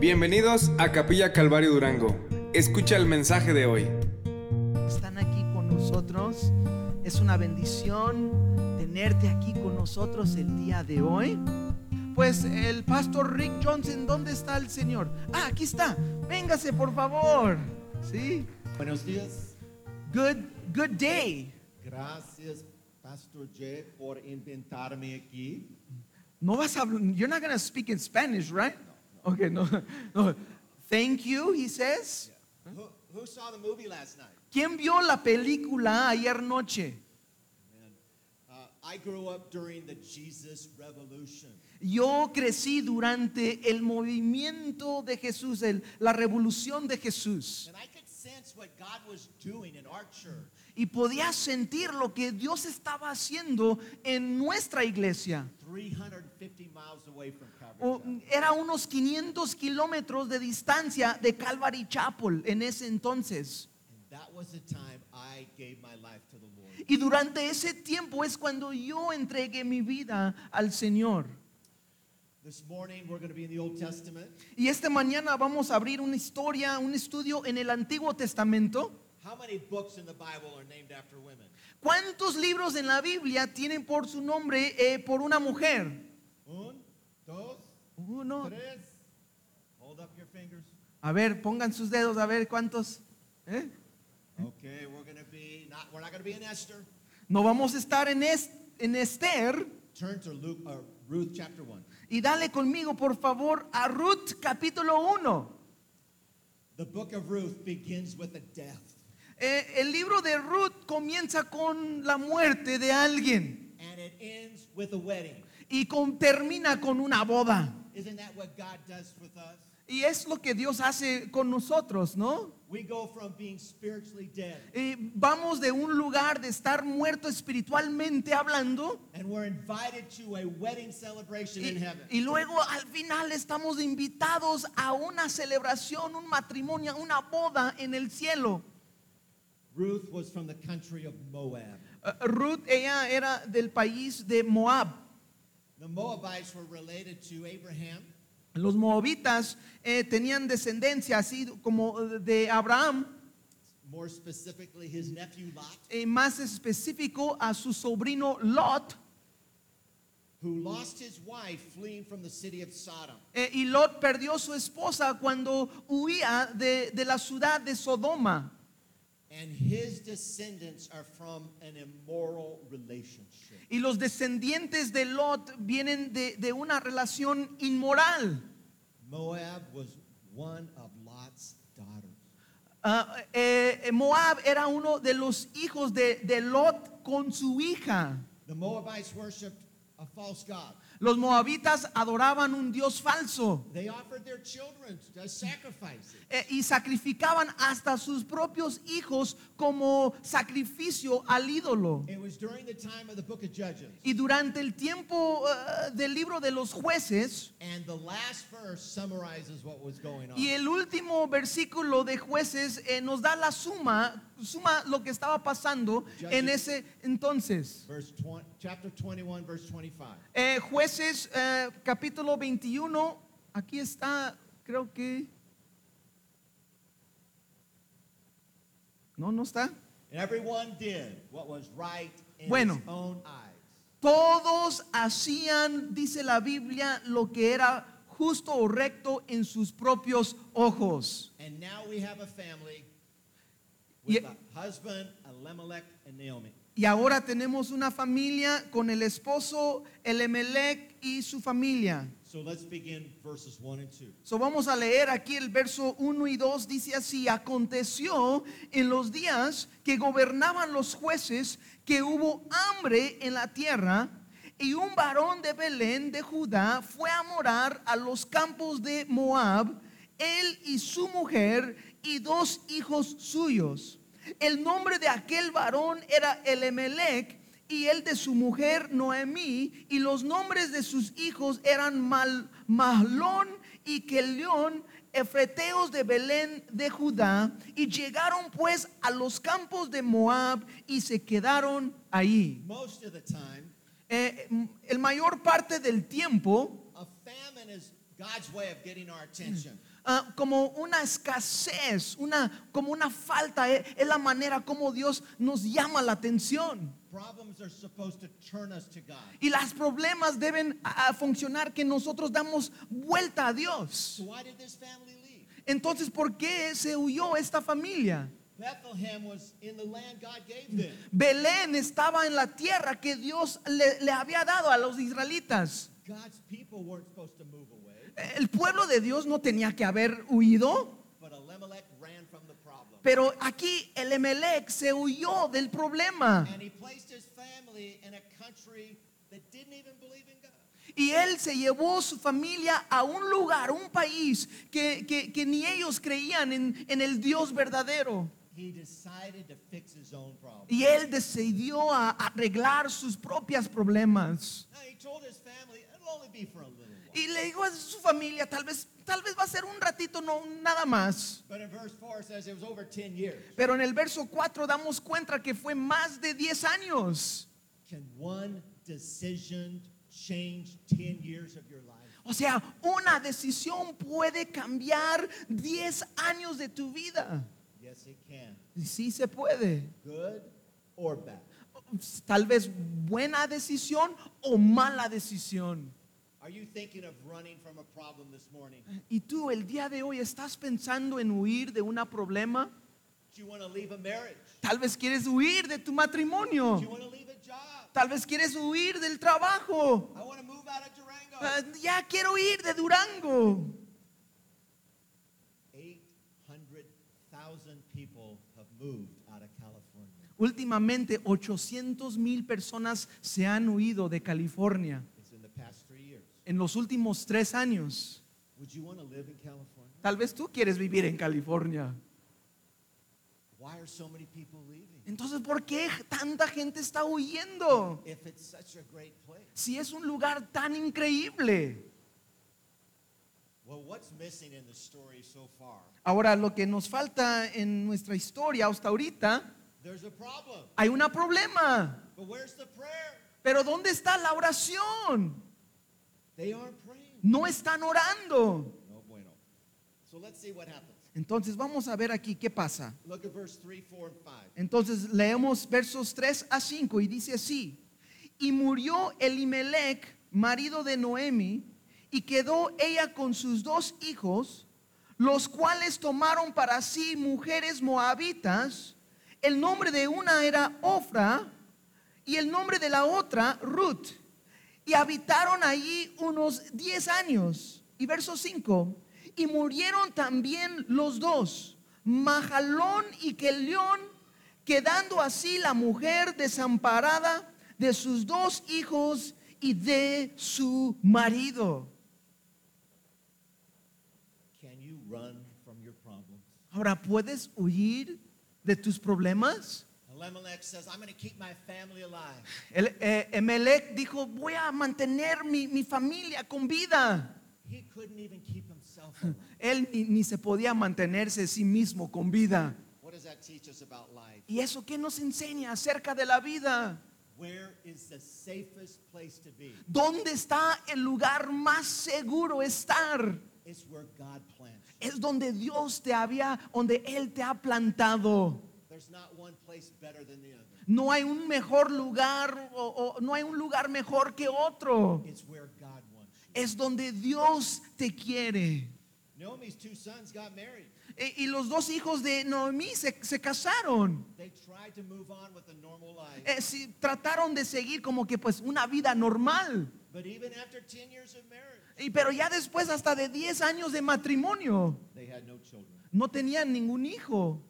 Bienvenidos a Capilla Calvario Durango. Escucha el mensaje de hoy. están aquí con nosotros. Es una bendición tenerte aquí con nosotros el día de hoy. Pues el pastor Rick Johnson, ¿dónde está el Señor? Ah, aquí está. Véngase, por favor. Sí. Buenos días. Good good day. Gracias, Pastor J, por invitarme aquí. No vas a habl- You're not going to speak in Spanish, right? Okay, no. no. Thank you, he says. Who, who saw the movie last night? ¿Quién vio la película ayer noche? Uh, I grew up during the Jesus Revolution. Yo crecí durante el movimiento de Jesús, el- la revolución de Jesús. And I could sense what God was doing in our church. Y podía sentir lo que Dios estaba haciendo en nuestra iglesia. 350 miles away from O- era unos 500 kilómetros de distancia de Calvary Chapel en ese entonces. And that was the time I gave my life to the Lord. Y durante ese tiempo es cuando yo entregué mi vida al Señor. This morning we're going to be in the Old Testament. Y esta mañana vamos a abrir una historia, un estudio en el Antiguo Testamento. How many books in the Bible are named after women? ¿Cuántos libros en la Biblia tienen por su nombre eh, por una mujer? Un, dos, Uno. tres. Hold up your fingers. A ver, pongan sus dedos a ver cuántos. ¿eh? Okay, we're to be not we're not to be in Esther. No vamos a estar en, es- en Esther. Turn to Luke uh, Ruth chapter 1. Y dale conmigo, por favor, a Ruth capítulo 1. The book of Ruth begins with a death Eh, el libro de Ruth comienza con la muerte de alguien and it ends with a wedding. y con- termina con una boda. Isn't that what God does with us? Y es lo que Dios hace con nosotros, ¿no? We go from being spiritually dead Eh, vamos de un lugar de estar muerto espiritualmente hablando and we're invited to a wedding celebration in y, heaven. y luego al final estamos invitados a una celebración, un matrimonio, una boda en el cielo. Ruth was from the country of Moab. Eh, Ruth, ella era del país de Moab. The Moabites were related to Abraham Los moabitas eh, tenían descendencia así como de Abraham, more specifically his nephew Lot, eh, más específico a su sobrino Lot. who lost his wife fleeing from the city of Sodom. Eh, y Lot perdió su esposa cuando huía de, de la ciudad de Sodoma. And his descendants are from an immoral relationship. Y los descendientes de Lot vienen de, de una relación inmoral. Moab was one of Lot's daughters. Ah, eh, Moab era uno de los hijos de, de Lot con su hija. The Moabites worshipped a false god. Los moabitas adoraban un dios falso. They offered their children as sacrifices. Eh, y sacrificaban hasta sus propios hijos como sacrificio al ídolo. It was during the time of the book of Judges. Y durante el tiempo eh, del libro de los jueces, And the last verse summarizes what was going on. y el último versículo de jueces eh, nos da la suma, suma lo que estaba pasando en ese entonces. Verse 20, chapter 21, verse 25. Eh, jueces eh, capítulo 21, aquí está, creo que... No, no está. And everyone did what was right in Bueno. his own eyes. Todos hacían, dice la Biblia, lo que era justo o recto en sus propios ojos. And now we have a family with a husband, Elimelech, and Naomi. Y ahora tenemos una familia con el esposo Elimelech y su familia. So let's begin verses 1 and 2. So vamos a leer aquí el verso 1 y 2. Dice así, aconteció en los días que gobernaban los jueces que hubo hambre en la tierra y un varón de Belén de Judá fue a morar a los campos de Moab, él y su mujer y dos hijos suyos. El nombre de aquel varón era Elimelech y el de su mujer Noemí, y los nombres de sus hijos eran Mal, Mahlón y Kelión, efreteos de Belén de Judá, y llegaron pues a los campos de Moab y se quedaron ahí. Most of the time, Eh, el mayor parte del tiempo, a famine is God's way of getting our attention. Ah, como una escasez, una, como una falta. eh, Es la manera como Dios nos llama la atención. Problems are supposed to turn us to God. Y los problemas deben ah, funcionar que nosotros damos vuelta a Dios. So why did this family leave? Entonces, ¿por qué se huyó esta familia? Bethlehem was in the land God gave them. Belén estaba en la tierra que Dios le, le había dado a los israelitas. God's people weren't supposed to move away, El pueblo de Dios no tenía que haber huido, pero aquí el Emelec se huyó del problema. Y él se llevó su familia a un lugar, un país que, que- que ni ellos creían en, en el Dios verdadero. Y él decidió a arreglar sus propios problemas. Y le dijo a su familia, tal vez, tal vez va a ser un ratito, no nada más. But in verse 4 it says it was over 10 years. Pero en el verso 4 damos cuenta que fue más de 10 años. Can one decision change 10 years of your life? O sea, una decisión puede cambiar 10 años de tu vida. Yes, it can. Sí se puede. Good or bad. Tal vez buena decisión o mala decisión. Are you thinking of running from a problem this morning? Y tú el día de hoy estás pensando en huir de un problema. Do you want to leave a marriage? Tal vez quieres huir de tu matrimonio. Tal vez quieres huir del trabajo. I want to move out of Durango. Ah, ya quiero ir de Durango. 800,000 people have moved out of California. Últimamente 800 mil personas se han huido de California It's in the past three years. En los últimos tres años. Would you want to live in California? Tal vez tú quieres vivir en California. Why are so many people leaving? Entonces, ¿por qué tanta gente está huyendo? If it's such a great place. Si es un lugar tan increíble. Well, what's missing in the story so far? Ahora, lo que nos falta en nuestra historia hasta ahorita, There's a problem. hay un problema. But where's the prayer? Pero ¿dónde está la oración? They aren't praying. No están orando. No bueno. So let's see what happens. Entonces, vamos a ver aquí qué pasa. Look at verse 3, 4, and 5. Entonces leemos versos 3 a 5 y dice así, y murió Elimelech, marido de Noemi, y quedó ella con sus dos hijos, los cuales tomaron para sí mujeres moabitas. El nombre de una era Ofra y el nombre de la otra Ruth. Y habitaron allí unos 10 años. Y verso 5, y murieron también los dos, Majalón y Kelión, quedando así la mujer desamparada de sus dos hijos y de su marido. Can you run from your problems? Ahora, ¿puedes huir de tus problemas? Elimelech says, I'm going to keep my family alive. El, eh, Emelec dijo, voy a mantener mi, mi familia con vida. He couldn't even keep himself alive. Él ni, ni se podía mantenerse a sí mismo con vida. what does that teach us about life? ¿Y eso qué nos enseña acerca de la vida? Where is the safest place to be? ¿Dónde está el lugar más seguro estar? It's where God plants. Es donde Dios te había, donde Él te ha plantado. There's not one place better than the other. No hay un mejor lugar o, o no hay un lugar mejor que otro. It's where God wants you. Es donde Dios te quiere. Naomi's two sons got married. E- Y los dos hijos de Noemí se, se casaron. They tried to move on with a normal life. Eh, sí, trataron de seguir como que pues una vida normal. But even after 10 years of marriage, Y, pero ya después hasta de 10 años de matrimonio they had no children. no tenían ningún hijo.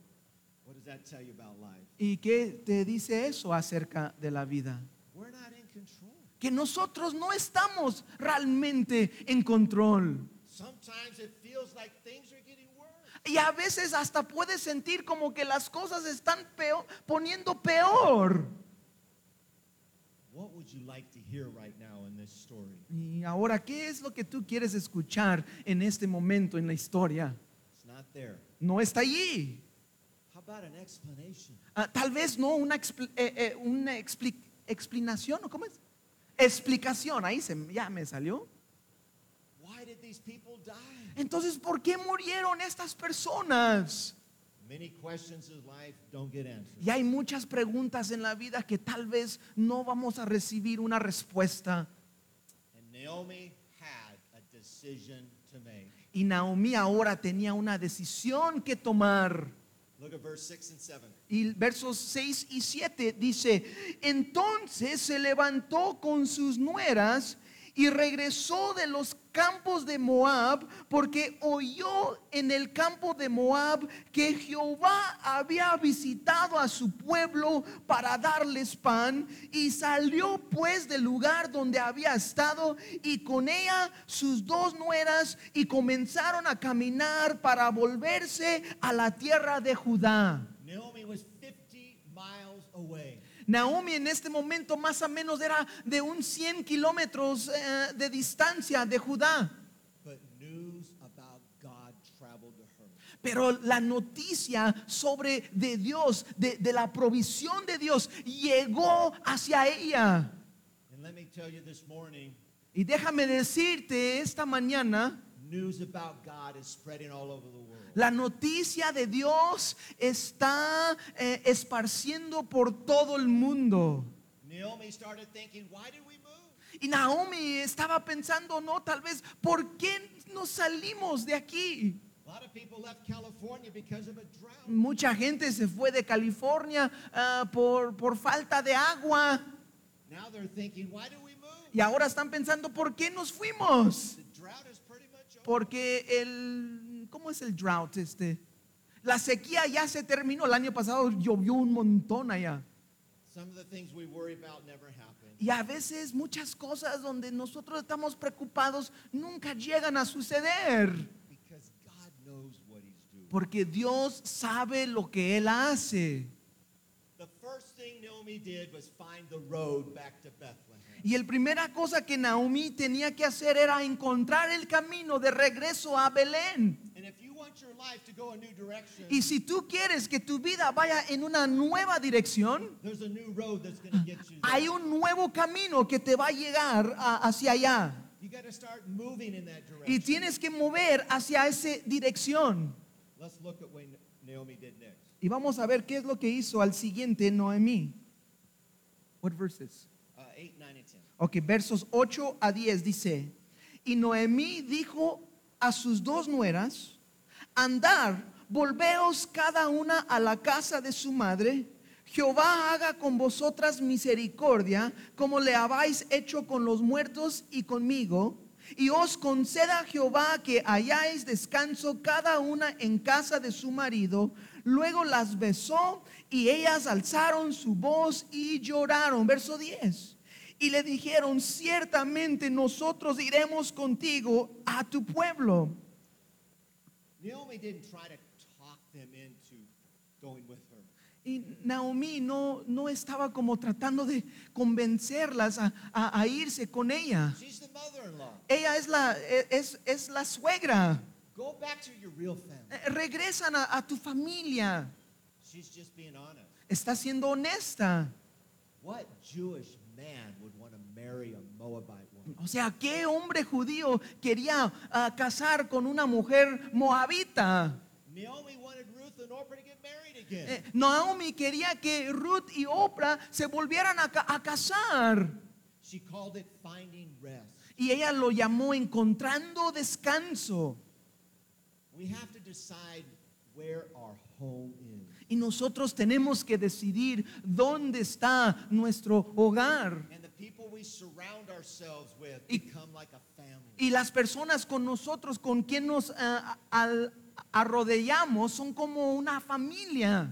¿Y qué te dice eso acerca de la vida? We're not in control. Que nosotros no estamos realmente en control. Sometimes it feels like things are getting worse. Y a veces hasta puedes sentir como que las cosas están peor, poniendo peor. What would you like to hear right now in this story? Y ahora, ¿qué es lo que tú quieres escuchar en este momento en la historia? It's not there. No está allí. Ah, tal vez no una, expl- eh, eh, una expli- explicación, ¿o cómo es? Explicación, ahí se, ya me salió. Why did these these people die? Entonces, ¿por qué murieron estas personas? Many questions in life don't get answered. Y hay muchas preguntas en la vida que tal vez no vamos a recibir una respuesta. And Naomi had a decision to make. Y Naomi ahora tenía una decisión que tomar. Look at verse 6 and 7. Y versos 6 y 7 dice, entonces se levantó con sus nueras y regresó de los campos de Moab porque oyó en el campo de Moab que Jehová había visitado a su pueblo para darles pan y salió pues del lugar donde había estado y con ella sus dos nueras y comenzaron a caminar para volverse a la tierra de Judá. Naomi was 50 miles away. Naomi en este momento más o menos era de un 100 kilómetros eh, de distancia de Judá. Pero la noticia sobre de Dios, de, de la provisión de Dios, llegó hacia ella. And let me tell you this morning, Y déjame decirte esta mañana, news about God is spreading all over the world. la noticia de Dios está eh, esparciendo por todo el mundo. Naomi started thinking, why did we move? Y Naomi estaba pensando, no, tal vez, ¿por qué nos salimos de aquí? A lot of people left California because of a drought. Mucha gente se fue de California ah, por, por falta de agua. Now they're thinking, why did we move? Y ahora están pensando, ¿por qué nos fuimos? The Porque el, ¿cómo es el drought este? La sequía ya se terminó. El año pasado llovió un montón allá. Some of the things we worry about never happen. Y a veces muchas cosas donde nosotros estamos preocupados nunca llegan a suceder. Because God knows what He's doing. Porque Dios sabe lo que Él hace. Y la primera cosa que Naomi tenía que hacer era encontrar el camino de regreso a Belén. Y si tú quieres que tu vida vaya en una nueva dirección, there's a new road that's going to get you there. hay un nuevo camino que te va a llegar a- hacia allá. You got to start moving in that Y tienes que mover hacia esa dirección. Let's look at what Naomi did next. Y vamos a ver qué es lo que hizo al siguiente Noemí. What verses? Uh, 8, 9, and 10. Ok, versos 8 a 10 dice, y Noemí dijo a sus dos nueras, andar, volveos cada una a la casa de su madre, Jehová haga con vosotras misericordia, como le habéis hecho con los muertos y conmigo, y os conceda Jehová que hayáis descanso cada una en casa de su marido. Luego las besó y ellas alzaron su voz y lloraron. Verso 10. Y le dijeron, ciertamente nosotros iremos contigo a tu pueblo. Naomi didn't try to talk them into going with her. Y Naomi no, no estaba como tratando de convencerlas a, a- a irse con ella. She's the. Ella es la, es, es la suegra. Go back to your real family. Eh, Regresan a, a tu familia. She's just being honest. Está siendo honesta. What Jewish man O sea, ¿qué hombre judío quería ah, casar con una mujer moabita? Naomi wanted Ruth and Orpah to get married again. Eh, Naomi quería que Ruth y Oprah se volvieran a, ca- a casar. She called it finding rest. Y ella lo llamó encontrando descanso. We have to decide where our home is. Y nosotros tenemos que decidir dónde está nuestro hogar. Y- become like a family. Y las personas con nosotros, con quien nos ah, al- arrodillamos, son como una familia.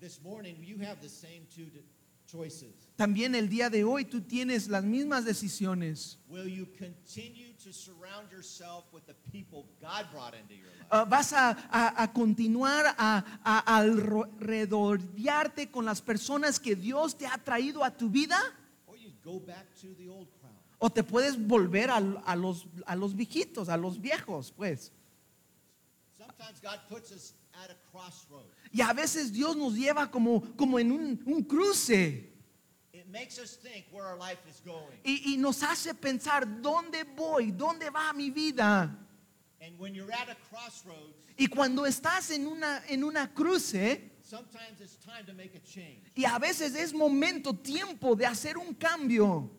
This morning, you have the same two d- choices. También el día de hoy tú tienes las mismas decisiones. Will you continue to surround yourself with the people God brought into your life? Ah, vas a, a- a continuar a, a alrededorarte con las personas que Dios te ha traído a tu vida o te puedes volver a, a los, a los viejitos, a los viejos, pues. Sometimes God puts us at a crossroad. Y a veces Dios nos lleva como, como en un, un cruce. It makes us think where our life is going. y, y nos hace pensar, ¿dónde voy? ¿Dónde va mi vida? Y cuando estás en una, en una cruce, y a veces es momento, tiempo de hacer un cambio.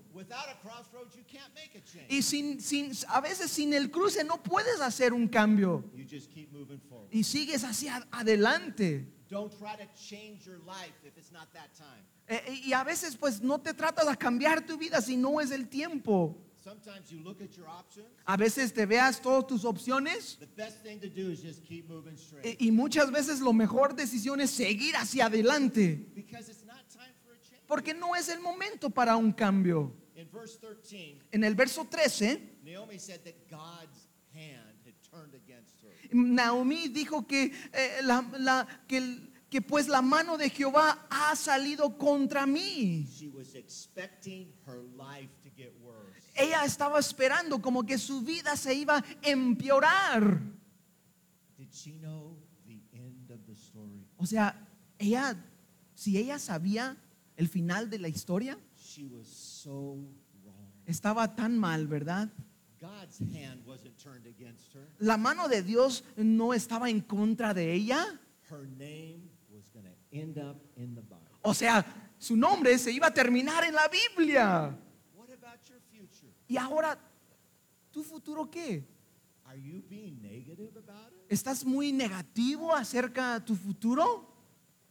Y sin, sin, a veces sin el cruce no puedes hacer un cambio. You just keep moving forward. Y sigues hacia adelante. Y a veces pues no te tratas de cambiar tu vida si no es el tiempo. Sometimes you look at your options. A veces te veas todas tus opciones The best thing to do is just keep moving straight. y muchas veces lo mejor decisión es seguir hacia adelante. Because it's not time for a change. Porque no es el momento para un cambio. In verse 13, En el verso 13, Naomi said that God's hand had turned against her. Naomi dijo que, eh, la- la- que, el- que pues la mano de Jehová ha salido contra mí. Ella estaba esperando como que su vida se iba a empeorar. Did she know the end of the story? O sea, ella, si ella sabía el final de la historia, She was so wrong. estaba tan mal, ¿verdad? God's hand wasn't turned against her. La mano de Dios no estaba en contra de ella. Her name was going to end up in the Bible. O sea, su nombre se iba a terminar en la Biblia. What about your future? Y ahora, ¿tu futuro qué? Are you being negative about it? ¿Estás muy negativo acerca de tu futuro?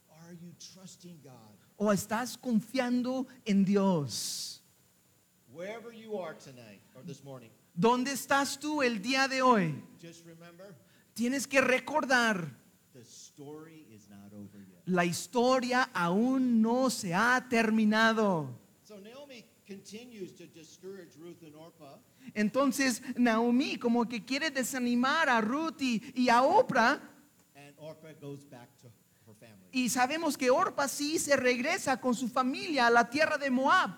Are you trusting God? ¿O estás confiando en Dios? Wherever you are tonight or this morning, ¿Dónde estás tú el día de hoy? just remember Tienes que recordar, the story is not over yet. la historia aún no se ha terminado. So Naomi continues to discourage Ruth and Orpah. Entonces Naomi como que quiere desanimar a Ruth y, y a Oprah And Orpah goes back to her family. y sabemos que Orpah sí se regresa con su familia a la tierra de Moab.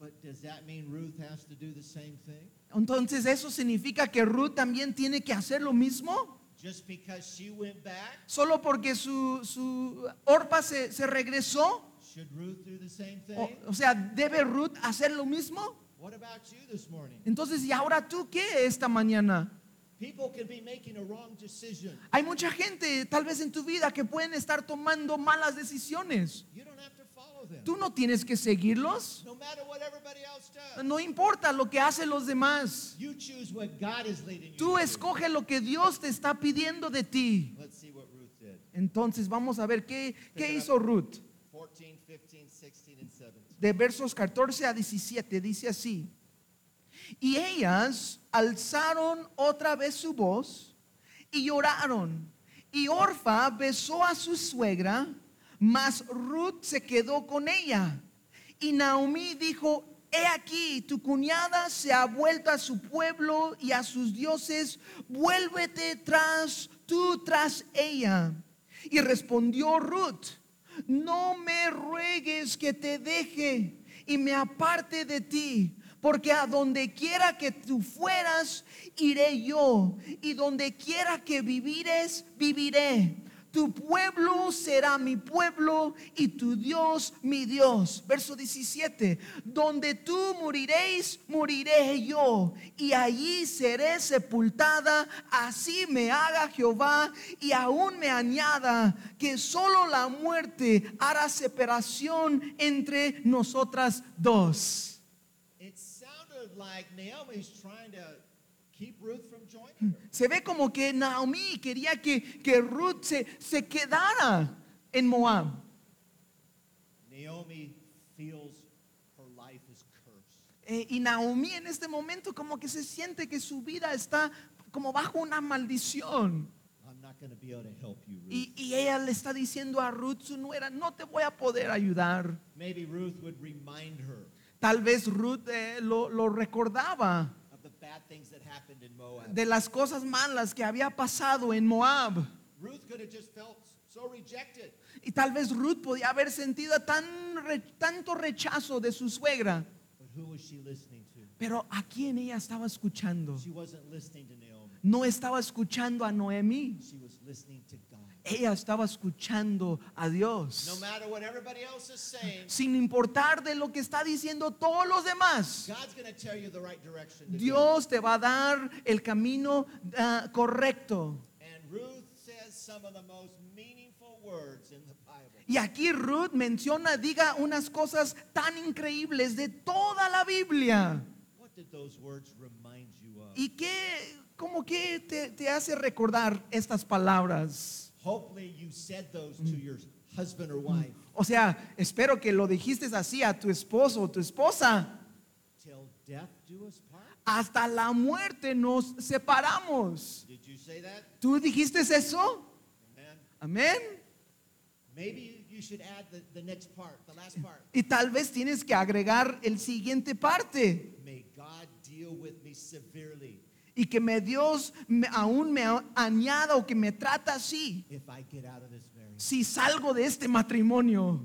But does that mean Ruth has to do the same thing? Entonces eso significa que Ruth también tiene que hacer lo mismo. Just because she went back, Solo porque su, su Orpah se, se regresó. Should Ruth do the same thing? O, o sea, ¿debe Ruth hacer lo mismo? What about you this morning? Entonces, ¿y ahora tú qué esta mañana? People can be making a wrong decision. Hay mucha gente tal vez en tu vida que pueden estar tomando malas decisiones. Tú no tienes que seguirlos. No importa lo que hacen los demás. Tú escoge lo que Dios te está pidiendo de ti. Entonces vamos a ver qué, qué hizo Ruth. 14, 15, 16, and 17. De versos 14 a 17 dice así. Y ellas alzaron otra vez su voz y lloraron. Y Orfa besó a su suegra, mas Ruth se quedó con ella. Y Naomi dijo, he aquí, tu cuñada se ha vuelto a su pueblo y a sus dioses, vuélvete tras tú tras ella. Y respondió Ruth, no me ruegues que te deje y me aparte de ti, porque a donde quiera que tú fueras, iré yo, y donde quiera que vivires, viviré. Tu pueblo será mi pueblo y tu Dios mi Dios. Verso 17. Donde tú moriréis, moriré yo. Y allí seré sepultada. Así me haga Jehová y aún me añada que solo la muerte hará separación entre nosotras dos. It sounded like Naomi's trying to keep Ruth. Se ve como que Naomi quería que, que Ruth se, se quedara en Moab. Naomi feels her life is cursed. Eh, y Naomi en este momento como que se siente que su vida está como bajo una maldición. I'm not to be able to help you, Ruth. Y, y ella le está diciendo a Ruth, su nuera, no te voy a poder ayudar. Maybe Ruth would remind her Tal vez Ruth eh, lo, lo recordaba de las cosas malas que había pasado en Moab. Ruth could have just felt so rejected. Y tal vez Ruth podía haber sentido tan re- tanto rechazo de su suegra. But who was she listening to? Pero ¿a quién ella estaba escuchando? She wasn't listening to Naomi. No estaba escuchando a Noemí, Ella estaba escuchando a Dios. No matter what everybody else is saying, Sin importar de lo que está diciendo todos los demás. God's to tell you the right direction. To. Dios te va a dar el camino ah, correcto. And Ruth says some of the most meaningful words in the Bible. Y aquí Ruth menciona, diga unas cosas tan increíbles de toda la Biblia. What did those words remind you of? ¿Y qué, como que te, te hace recordar estas palabras? Hopefully, you said those to your husband or wife. O sea, espero que lo dijiste así a tu esposo o tu esposa. Till death do us part. Hasta la muerte nos separamos. Did you say that? ¿Tú dijiste eso? Amen. Amén. Maybe you should add the, the next part, the last part. Y tal vez tienes que agregar el siguiente parte. May God deal with me severely Y que me Dios me- aún me añada o que me trata así. if I get out of this marriage. Si salgo de este matrimonio.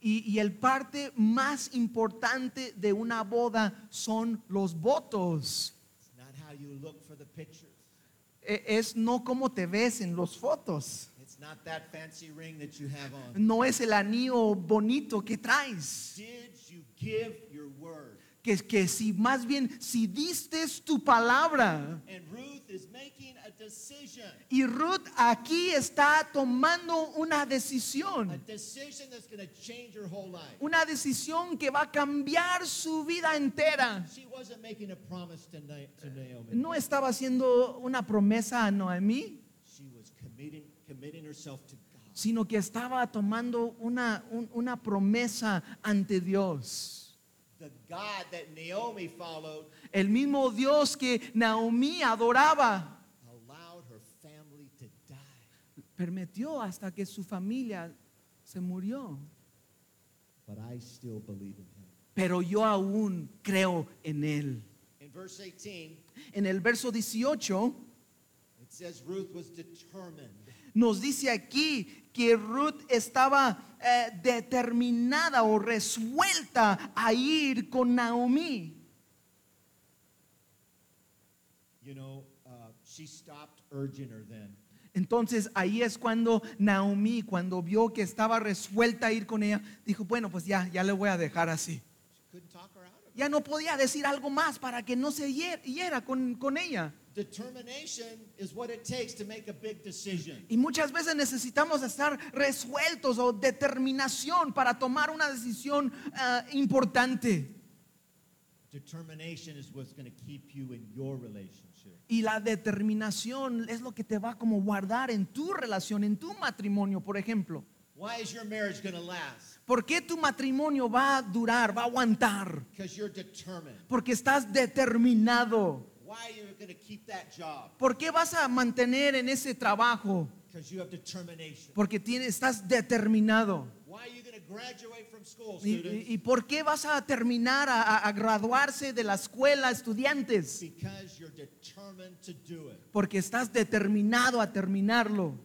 Y, y el parte más importante de una boda son los votos. It's not how you look for the pictures. E- Es no cómo te ves en los fotos. It's not that fancy ring that you have on. No es el anillo bonito que traes. Did give your word? Que, que si más bien, si diste tu palabra. And Ruth is making a decision. Y Ruth aquí está tomando una A decisión. decision that's going to change her whole life. Una decisión que va a cambiar su vida entera. She wasn't making a promise to, Na- to Naomi. No estaba haciendo una promesa a Noemí, She was committing, committing herself to. Sino que estaba tomando una, un- una promesa ante Dios. The God that Naomi followed El mismo Dios que Naomi adoraba, allowed her family to die. permitió hasta que su familia se murió. But I still believe in him. Pero yo aún creo en Él. In verse 18, En el verso 18 it says Ruth was determined. nos dice aquí que Ruth estaba eh, determinada o resuelta a ir con Naomi. You know, uh, she stopped urging her then. Entonces ahí es cuando Naomi, cuando vio que estaba resuelta a ir con ella, dijo, bueno, pues ya, ya le voy a dejar así. Ya no podía decir algo más para que no se hier- hiera con, con ella. Determination is what it takes to make a big decision. Y muchas veces necesitamos estar resueltos o determinación para tomar una decisión ah, importante. Determination is what's going to keep you in your relationship. Y la determinación es lo que te va como guardar en tu relación, en tu matrimonio, por ejemplo. Why is your marriage going to last? ¿Por qué tu matrimonio va a durar, va a aguantar? Because you're determined. Porque estás determinado. Why are you going to keep that job? ¿Por qué vas a mantener en ese trabajo? Because you have determination. Porque tienes, estás determinado. Why are you going to graduate from school, ¿Y, students? y- y por qué vas a terminar a, a- a graduarse de la escuela, estudiantes? Because you're determined to do it. Porque estás determinado a terminarlo.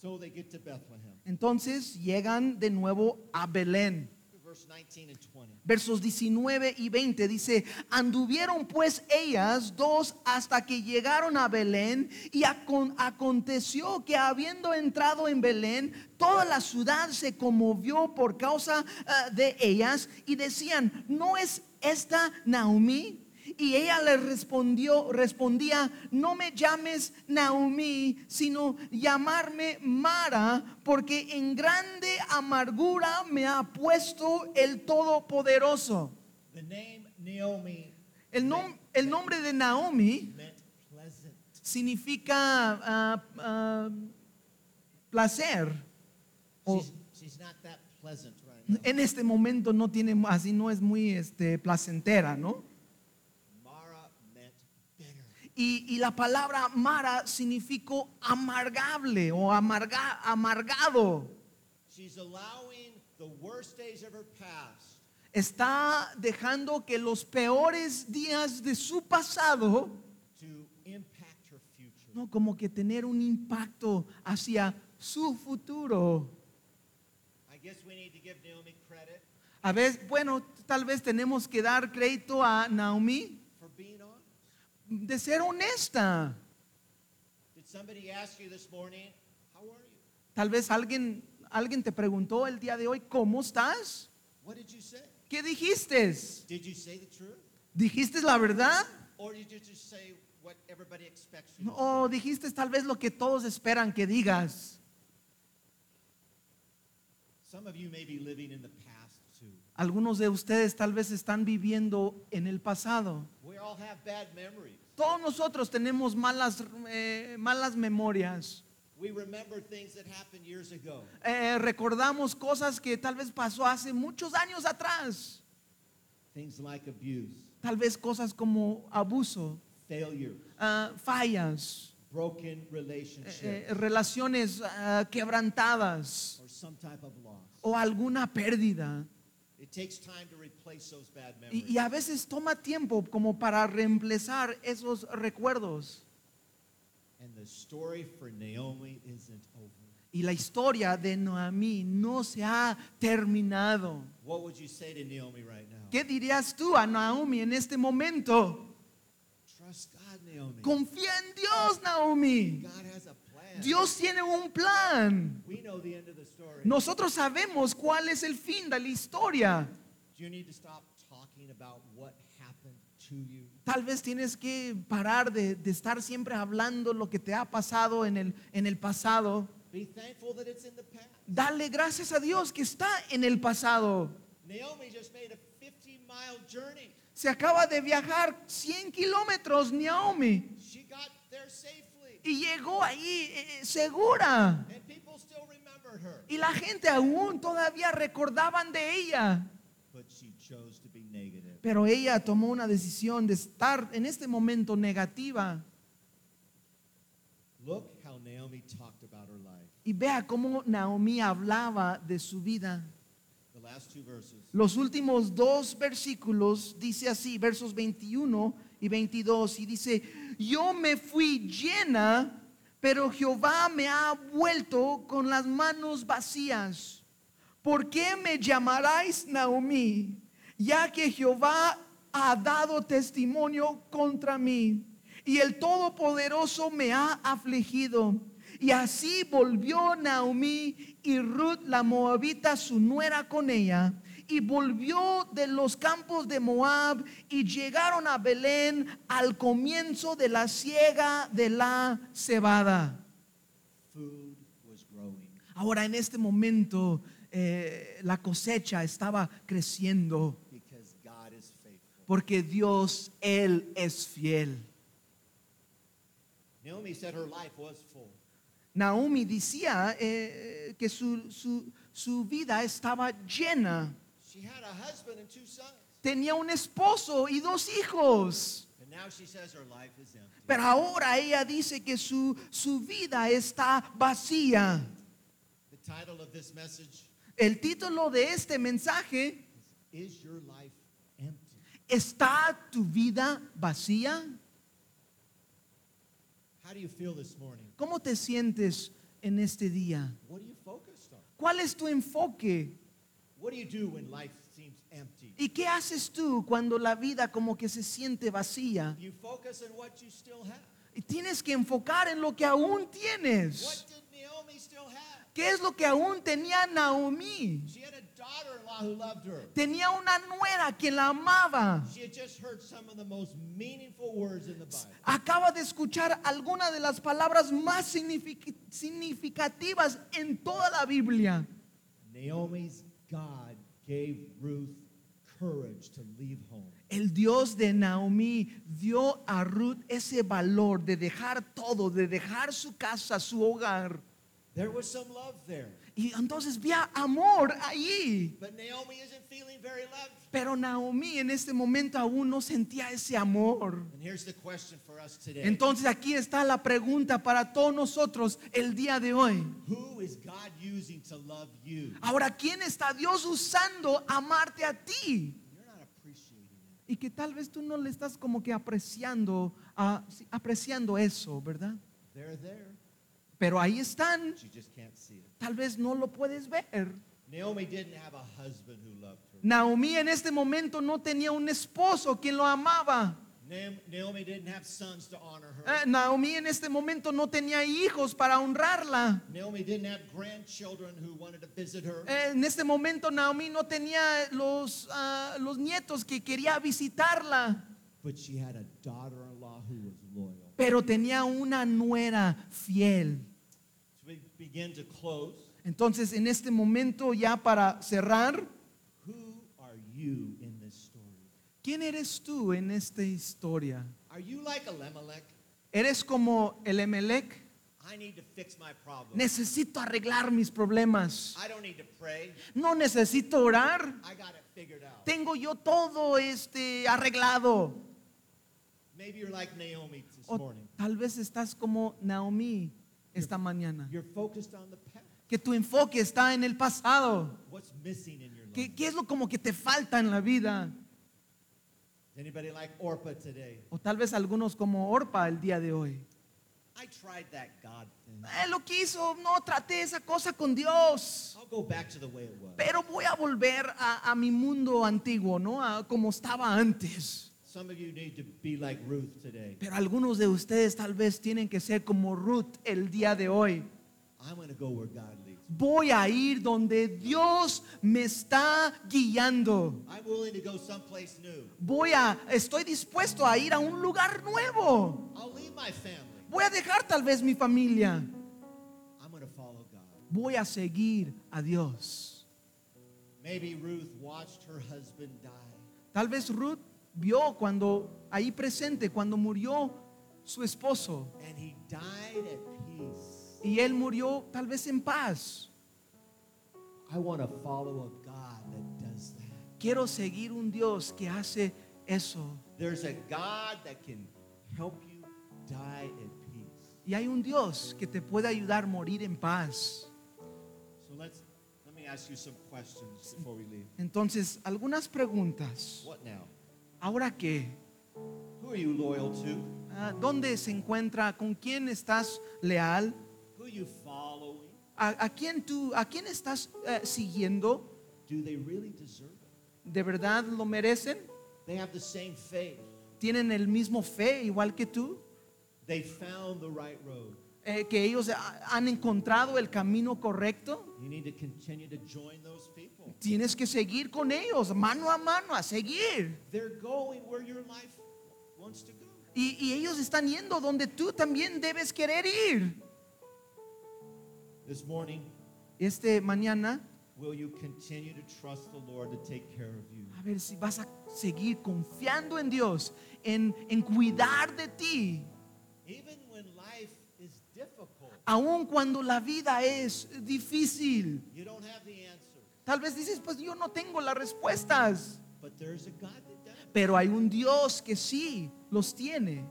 So they get to Bethlehem. Entonces llegan de nuevo a Belén. Verse 19 and 20. Versos 19 y 20 dice, anduvieron pues ellas dos hasta que llegaron a Belén y acon- aconteció que habiendo entrado en Belén, toda la ciudad se conmovió por causa ah, de ellas y decían, ¿no es esta Naomi? Y ella le respondió, respondía, no me llames Naomi, sino llamarme Mara, porque en grande amargura me ha puesto el Todopoderoso. The name Naomi El, nom- el nombre de Naomi significa ah, ah, placer. She's, she's not that right now. en este momento no tiene, así no es muy este, placentera, ¿no? Y, y la palabra Mara significó amargable o amarga- amargado. She's allowing the worst days of her past Está dejando que los peores días de su pasado, to impact her future. no como que tener un impacto hacia su futuro. I guess we need to give Naomi credit A veces, bueno, tal vez tenemos que dar crédito a Naomi. De ser honesta. Tal vez alguien, alguien te preguntó el día de hoy, ¿cómo estás? What did you say? ¿Qué dijiste? Did you say the truth? ¿Dijiste la verdad? Or did you just say what everybody expects you to ¿O dijiste tal vez lo que todos esperan que digas? Some of you may be living in the past. Algunos de ustedes tal vez están viviendo en el pasado. We all have bad memories. Todos nosotros tenemos malas, eh, malas memorias. We remember things that happened years ago. Eh, recordamos cosas que tal vez pasó hace muchos años atrás. Things like abuse, Tal vez cosas como abuso, failure, ah, fallas, broken relationships, eh, relaciones ah, quebrantadas or some type of loss. o alguna pérdida. It takes time to replace those bad Y, a veces toma tiempo como para reemplazar esos recuerdos. And the story for Naomi isn't over. Y la historia de Noemí no se ha terminado. What would you say to Naomi right now? ¿Qué dirías tú a Naomi en este momento? Trust God, Naomi. Confía en Dios, Naomi. Dios tiene un plan. Nosotros sabemos cuál es el fin de la historia. Tal vez tienes que parar de, de estar siempre hablando lo que te ha pasado en el, en el pasado. Dale gracias a Dios que está en el pasado. Naomi just made a 50 mile journey. Se acaba de viajar 100 kilómetros, Naomi, Y llegó ahí eh, segura. Remembered her. Y la gente aún todavía recordaban de ella. Pero ella tomó una decisión de estar en este momento negativa. Look how Naomi talked about her life. Y vea cómo Naomi hablaba de su vida. The last two verses. Los últimos dos versículos dice así, versos 21 y 22, y dice, yo me fui llena, pero Jehová me ha vuelto con las manos vacías. ¿Por qué me llamaráis Naomi? Ya que Jehová ha dado testimonio contra mí y el Todopoderoso me ha afligido. Y así volvió Naomi y Ruth la moabita, su nuera con ella, y volvió de los campos de Moab y llegaron a Belén al comienzo de la siega de la cebada. Food was growing. Ahora en este momento eh, la cosecha estaba creciendo porque Dios, Él es fiel. Naomi said her life was full. Naomi decía eh, que su, su- su vida estaba llena. She had a husband and two sons. Tenía un esposo y dos hijos. And now she says her life is empty. Pero ahora ella dice que su, su vida está vacía. The title of this message El título de este mensaje, is Is Your Life Empty? ¿está tu vida vacía? How do you feel this morning? ¿Cómo te sientes en este día? What are you focused on? ¿Cuál es tu enfoque? ¿Y qué haces tú cuando la vida como que se siente vacía? You focus on what you still have. Y tienes que enfocar en lo que aún What tienes. ¿Qué es lo que aún tenía Naomi? Tenía una nuera quien la amaba. Acaba de escuchar alguna de las palabras más signific- significativas en toda la Biblia. Naomi's God gave Ruth courage to leave home. El Dios de Naomi dio a Ruth ese valor de dejar todo, de dejar su casa, su hogar. There was some love there, Y entonces había amor allí. but Naomi isn't feeling very loved. Pero Naomi en este momento aún no sentía ese amor. And here's the question for us today. Entonces aquí está la pregunta para todos nosotros el día de hoy. Who is God using to love you? Ahora, ¿quién está Dios usando amarte a ti? You're not appreciating it. Y que tal vez tú no le estás como que apreciando, sí, apreciando eso, ¿verdad? Pero ahí están, Tal vez no lo puedes ver. Naomi didn't have a husband who loved her. Naomi en este momento no tenía un esposo quien lo amaba. Naomi, didn't have sons to honor her. Eh, Naomi en este momento no tenía hijos para honrarla. Naomi didn't have grandchildren who wanted to visit her. Eh, En este momento Naomi no tenía los, ah, los nietos que quería visitarla, But she had a daughter-in-law who was loyal. pero tenía una nuera fiel. So we begin to close. Entonces en este momento ya para cerrar, Who are you in this story? ¿quién eres tú en esta historia? Are you like Elimelech? ¿Eres como el Emelec? I need to fix my problem. Necesito arreglar mis problemas. I don't need to pray. No necesito orar. I got it figured out. Tengo yo todo este arreglado. Maybe you're like Naomi this O morning. tal vez estás como Naomi esta mañana. Que tu enfoque está en el pasado. ¿Qué, qué es lo como que te falta en la vida? Like? O tal vez algunos como Orpa el día de hoy. I tried that God thing. Él lo quiso, no traté esa cosa con Dios. I'll go back to the way it was. Pero voy a volver a, a mi mundo antiguo, ¿no? A como estaba antes. Some of you need to be like Ruth today. Pero algunos de ustedes tal vez tienen que ser como Ruth el día de hoy. I'm going to go where God leads. Voy a ir donde Dios me está guiando. I'm willing to go someplace new. Voy a, estoy dispuesto a ir a un lugar nuevo. I'll leave my family. Voy a dejar tal vez mi familia. I'm going to follow God. Voy a seguir a Dios. Maybe Ruth watched her husband die. Tal vez Ruth vio cuando ahí presente, cuando murió su esposo. And he died at peace. Y él murió tal vez en paz. I want to follow a God that does that. Quiero seguir un Dios que hace eso. There's a God that can help you die at peace. Y hay un Dios que te puede ayudar a morir en paz. So let's let me ask you some questions before we leave. Entonces, algunas preguntas. What now? ¿Ahora qué? Who are you loyal to? Ah, ¿Dónde se encuentra? ¿Con quién estás leal? Who are you following? ¿A, a quién tú, a quién estás eh, siguiendo? Do they really deserve it? ¿De verdad lo merecen? They have the same faith. ¿Tienen el mismo fe igual que tú? They found the right road. Eh, ¿Que ellos han encontrado el camino correcto? Tienes que seguir con ellos, mano a mano, a seguir. They're going where your life wants to go. Y, y ellos están yendo donde tú también debes querer ir. This morning, Este mañana, will you continue to trust the Lord to take care of you? a ver si vas a seguir confiando en Dios, en, en cuidar de ti, Even when life is difficult, aun cuando la vida es difícil. you don't have the answer. Tal vez dices, pues yo no tengo las respuestas, But there's a God that does. pero hay un Dios que sí los tiene.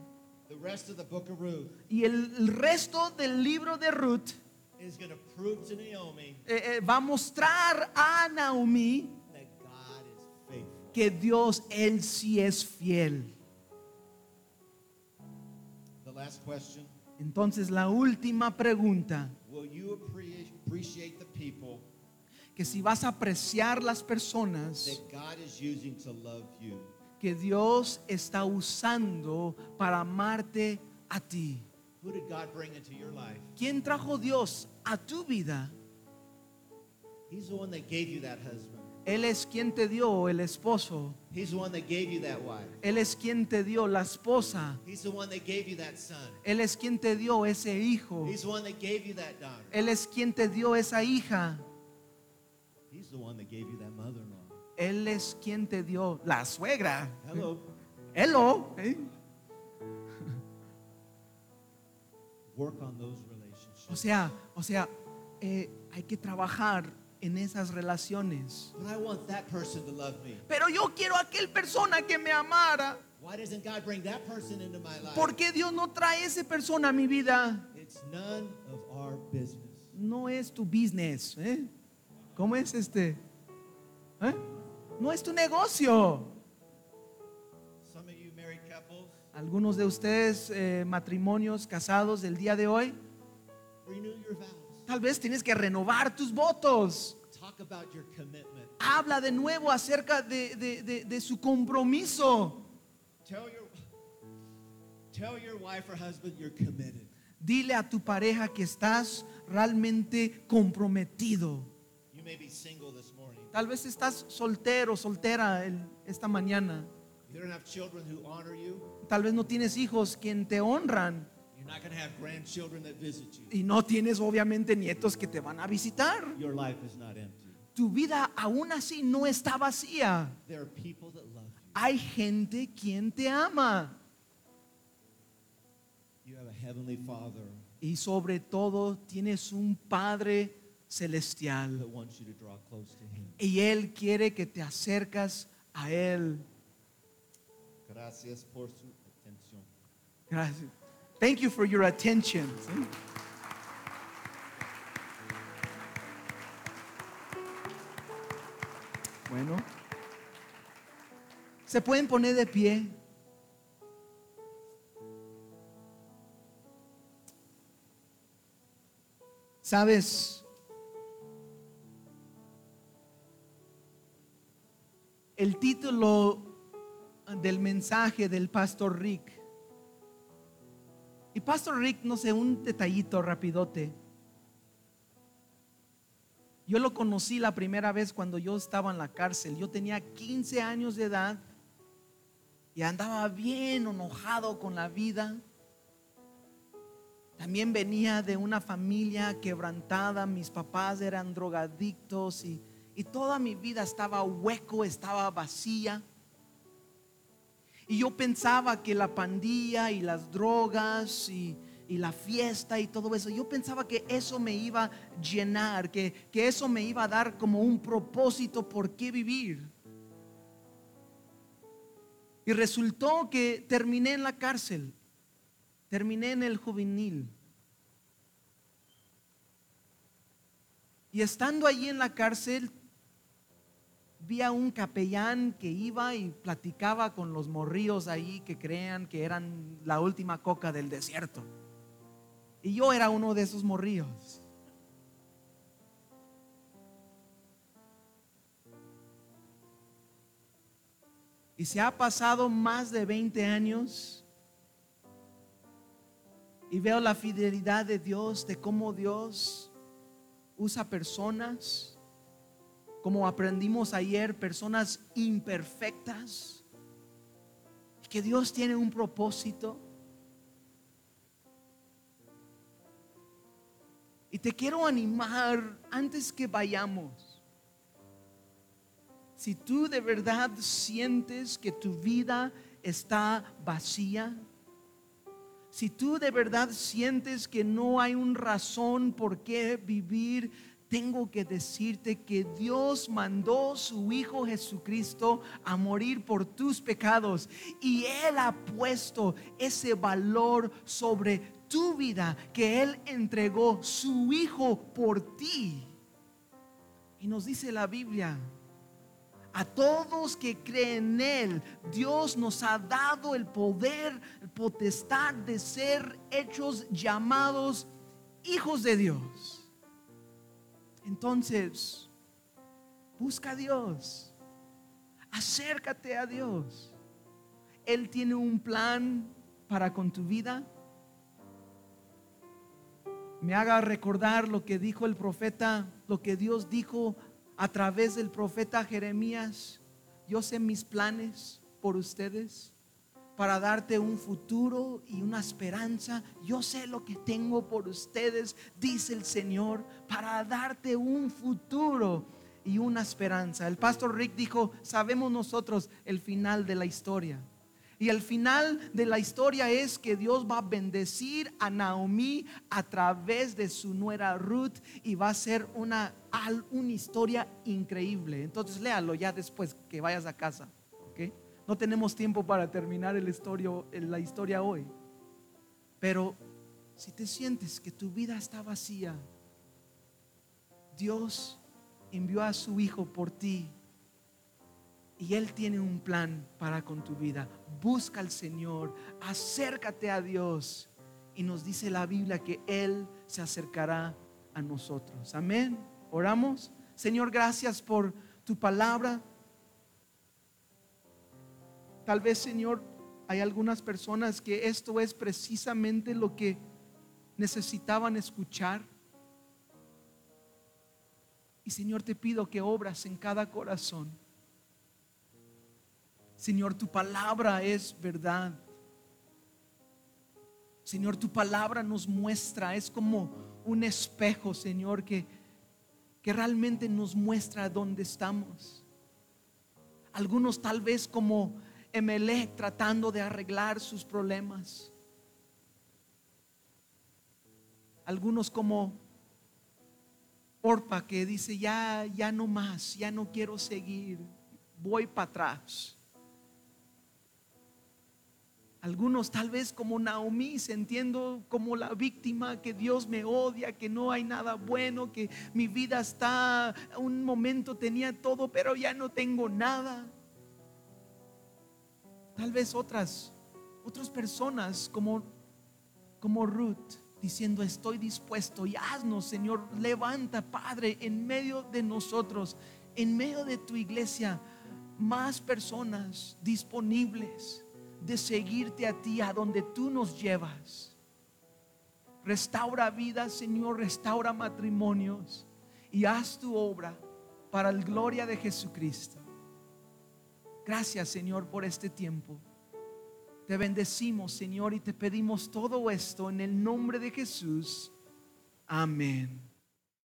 The rest of the book of Ruth Y el, resto del libro de Ruth is going to prove to Naomi eh, eh, va a mostrar a Naomi que Dios, Él sí es fiel. Entonces la última pregunta, Will you appre- appreciate the people que si vas a apreciar las personas that God is using to love you? que Dios está usando para amarte a ti. Who did God bring into your life? ¿Quién trajo Dios a tu vida? He's the one that gave you that husband. Él es quien te dio el esposo. He's the one that gave you that wife. Él es quien te dio la esposa. He's the one that gave you that son. Él es quien te dio ese hijo. He's the one that gave you that daughter. Él es quien te dio esa hija. He's the one that gave you that mother-in-law. Él es quien te dio la suegra. Hello. Hello. Work on those relationships. O sea, o sea, eh, hay que trabajar en esas relaciones. But I want that person to love me. Pero yo quiero aquel persona que me amara. Why doesn't God bring that person into my life? ¿Por qué Dios no trae ese persona a mi vida? It's none of our business. No es tu business. ¿eh? ¿Cómo es este? ¿Eh? No es tu negocio. Some of you married couples, Algunos de ustedes, eh, matrimonios casados del día de hoy, renew your vows. Tal vez tienes que renovar tus votos. Talk about your commitment. Habla de nuevo acerca de, de- de- de su compromiso. Tell your Tell your wife or husband you're committed. Dile a tu pareja que estás realmente comprometido. You may be single this morning. Tal vez estás soltero, soltera el- esta mañana. You don't have children who honor you. Tal vez no tienes hijos quien te honran You're not going to have grandchildren that visit you. y no tienes obviamente nietos que te van a visitar. Your life is not empty. Tu vida aún así no está vacía. There are people that love you. Hay gente quien te ama You have a heavenly Father y sobre todo tienes un Padre celestial that wants you to draw close to Him. y Él quiere que te acercas a Él. Gracias por su atención. Gracias. Thank you for your attention. Bueno, se pueden poner de pie. Sabes, el título del mensaje del pastor Rick y Pastor Rick, no sé, un detallito rapidote. Yo lo conocí la primera vez cuando yo estaba en la cárcel. Yo tenía 15 años de edad y andaba bien enojado con la vida. También venía de una familia quebrantada. Mis papás eran drogadictos y, y toda mi vida estaba hueco, estaba vacía. Y yo pensaba que la pandilla y las drogas y, y la fiesta y todo eso, yo pensaba que eso me iba a llenar, que, que eso me iba a dar como un propósito por qué vivir. Y resultó que terminé en la cárcel, terminé en el juvenil. Y estando allí en la cárcel, vi a un capellán que iba y platicaba con los morríos ahí que crean que eran la última coca del desierto. Y yo era uno de esos morríos. Y se ha pasado más de 20 años y veo la fidelidad de Dios, de cómo Dios usa personas como aprendimos ayer, personas imperfectas, que Dios tiene un propósito. Y te quiero animar antes que vayamos. Si tú de verdad sientes que tu vida está vacía, si tú de verdad sientes que no hay una razón por qué vivir, tengo que decirte que Dios mandó su Hijo Jesucristo a morir por tus pecados y Él ha puesto ese valor sobre tu vida, que Él entregó su Hijo por ti. Y nos dice la Biblia, a todos que creen en Él, Dios nos ha dado el poder, el potestad de ser hechos llamados hijos de Dios. Entonces, busca a Dios, acércate a Dios. Él tiene un plan para con tu vida. Me haga recordar lo que dijo el profeta, lo que Dios dijo a través del profeta Jeremías. Yo sé mis planes por ustedes para darte un futuro y una esperanza. Yo sé lo que tengo por ustedes, dice el Señor, para darte un futuro y una esperanza. El pastor Rick dijo, sabemos nosotros el final de la historia. Y el final de la historia es que Dios va a bendecir a Naomi a través de su nuera Ruth y va a ser una, una historia increíble. Entonces léalo ya después que vayas a casa. No tenemos tiempo para terminar el la historia hoy. Pero si te sientes que tu vida está vacía, Dios envió a su Hijo por ti y Él tiene un plan para con tu vida. Busca al Señor, acércate a Dios. Y nos dice la Biblia que Él se acercará a nosotros. Amén. Oramos. Señor, gracias por tu palabra. Tal vez, Señor, hay algunas personas que esto es precisamente lo que necesitaban escuchar. Y Señor, te pido que obras en cada corazón. Señor, tu palabra es verdad. Señor, tu palabra nos muestra, es como un espejo, Señor, que, que realmente nos muestra dónde estamos. Algunos tal vez como Emelec tratando de arreglar sus problemas. Algunos como Orpa que dice, ya, ya no más, ya no quiero seguir, voy para atrás. Algunos tal vez como Naomi, sintiendo como la víctima, que Dios me odia, que no hay nada bueno, que mi vida está, un momento tenía todo, pero ya no tengo nada. Tal vez otras, otras personas como, como Ruth, diciendo, estoy dispuesto y haznos, Señor, levanta, Padre, en medio de nosotros, en medio de tu iglesia, más personas disponibles de seguirte a ti, a donde tú nos llevas. Restaura vidas, Señor, restaura matrimonios y haz tu obra para la gloria de Jesucristo. Gracias, Señor, por este tiempo. Te bendecimos, Señor, y te pedimos todo esto en el nombre de Jesús. Amén.